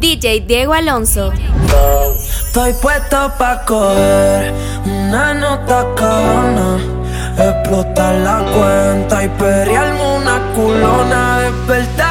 DJ Diego Alonso. Estoy puesto pa' coger una nota cabrona. Explotar la cuenta y periarme una culona. Despertar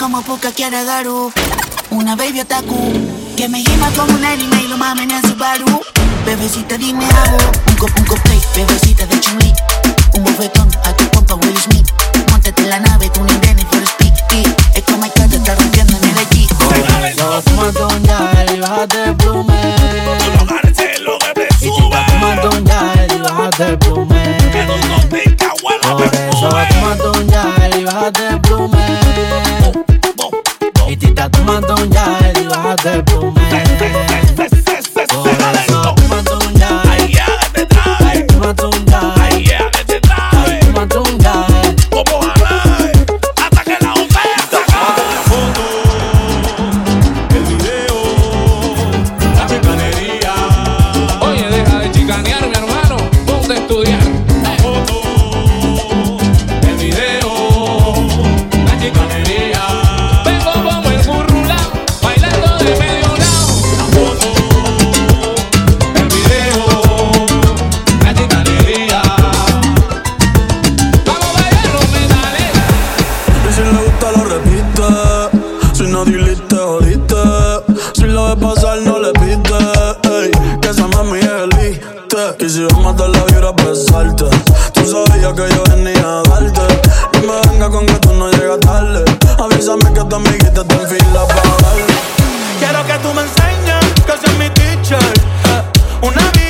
como Puka quiere Garu. Una baby otaku que me gima como un anime y lo mamen en su baru. Bebecita, dime hago un cop, un cosplay, bebecita de chun Un bofetón a tu compa Will Smith. A dar la vibra a besarte Tú sabías que yo venía a darte No me venga con que tú no llegas tarde Avísame que tu amiguita está en fila para darle Quiero que tú me enseñes que soy mi teacher. eh. Una bitch,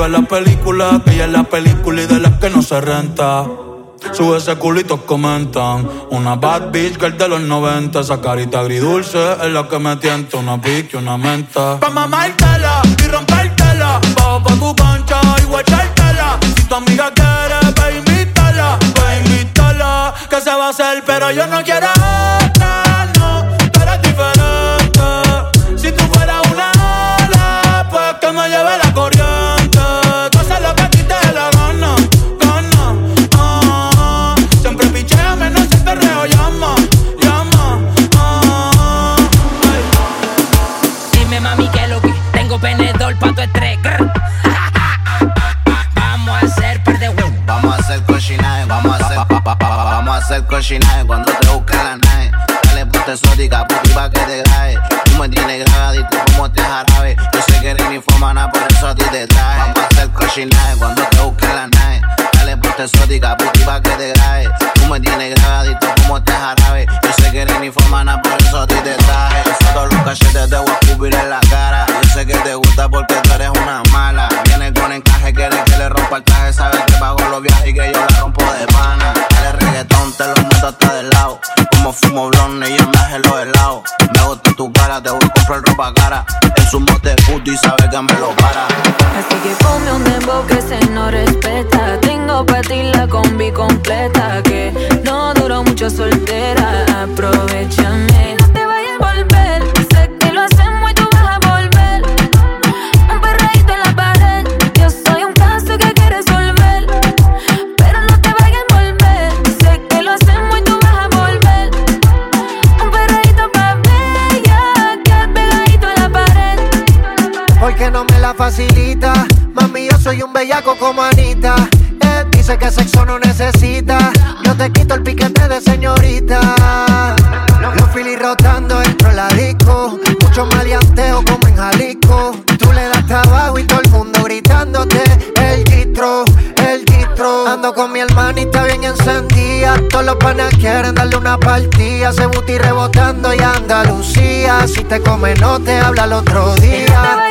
Iba la película, que ella es la película y de las que no se renta. Sube ese culito, comentan. Una bad bitch girl de los 90. Esa carita agridulce es la que me tienta. Una pique, una menta. Pa' mamártela y rompértela. Bajo pa' tu cancha y guachártela. Si tu amiga quiere, ve invítala. Ve invítala. Que se va a hacer, pero yo no quiero Ponte exótica, puti pa' que te grabe. Tú me tienes grabadito como este jarabe. Yo sé que eres mi fomana, por eso a ti te traje. Vamos a hacer cochinaje cuando te busque la nave. Dale ponte exótica, puti pa' que te grabe. Tú me tienes grabadito como este jarabe. Yo sé que eres mi fomana, por eso a ti te traje. Todos los cachetes te voy a cubrir en la No te vayas a volver. Sé que lo hacemos y tú vas a volver. Un perreíto en la pared. Yo soy un caso que que resolver. Pero no te vayas a volver. Sé que lo hacemos y tú vas a volver. Un perreíto pa' bella. Que en la pared. Porque no me la facilita. Mami, yo soy un bellaco como Anita. Él dice que sexo no necesita. Yo te quito el piquete de señorita. Los filis rotando dentro la disco. Mucho maleanteo como en Jalisco. Tú le das trabajo y todo el mundo gritándote. El gistro, el gistro. Ando con mi hermanita bien encendida. Todos los panas quieren darle una partida. Se buti rebotando y Andalucía. Si te come, no te habla el otro día.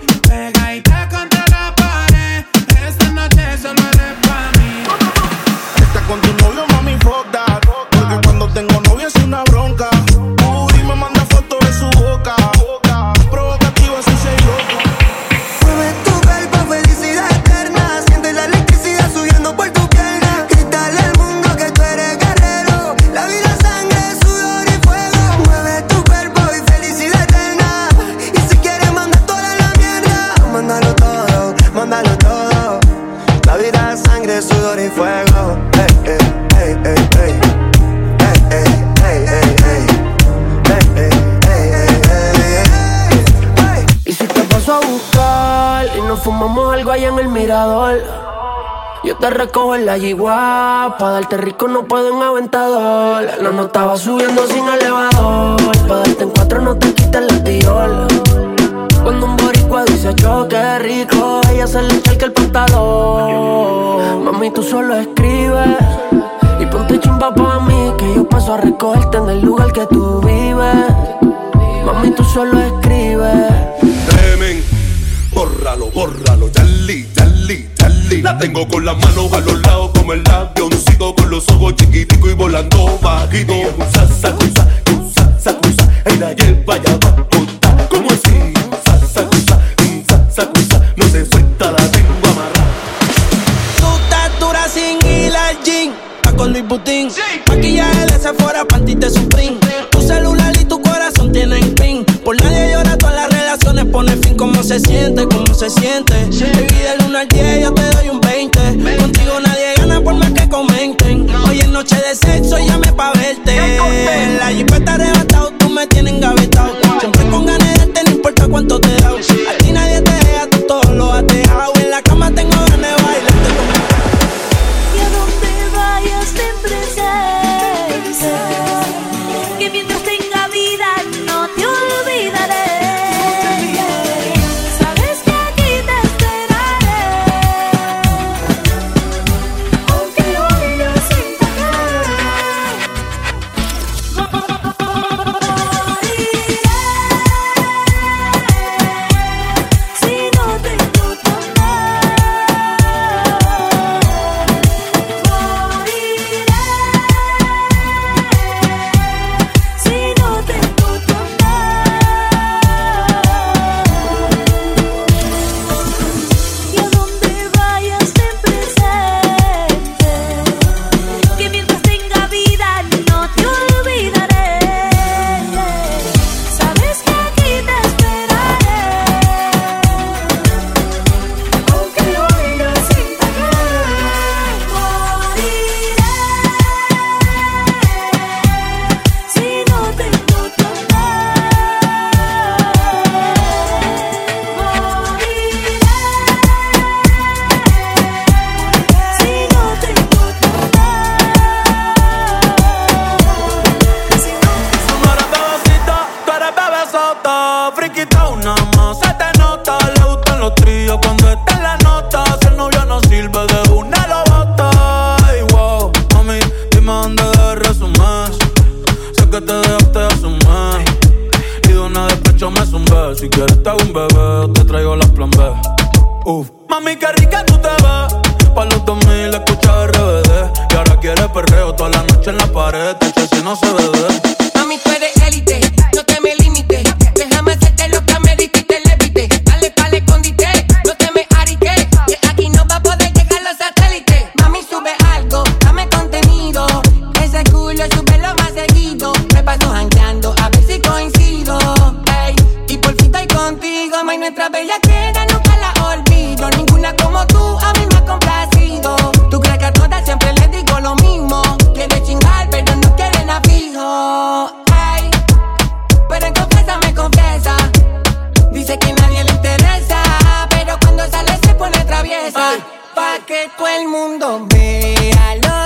y nos fumamos algo allá en el mirador. Yo te recojo en la yigua, pa' darte rico no puedo en aventador. La nota va subiendo sin elevador, pa' darte en cuatro no te quites la tiola. Cuando un boricua dice choque rico, ella se le echa el pantalón. Mami, tú solo escribes y ponte chimba pa' mí, que yo paso a recogerte en el lugar que tú vives. Mami, tú solo escribes. Bórralo, bórralo, Charlie, Charlie, Charlie. La tengo con las manos a los lados como el avioncito con los ojos chiquiticos y volando bajito. Usa, sacusa, usa, sacusa, en la hierba ya va se siente? ¿Cómo se siente? Mami, qué rica tú te ves. Pa' los 2000 escucha RBD. Y ahora quiere perreo toda la noche en la pared. Te si no se bebe. Mami, tú eres élite, no te me limites. Déjame hacerte lo que me diste y te levite. Dale pa'l escondite, no te me arique. Que aquí no va a poder llegar los satélites. Mami, sube algo, dame contenido. Ese culo sube lo más seguido. Me paso jangueando, a ver si coincido. Ey, y por fin estoy contigo, may nuestra bella pa' que todo el mundo vea lo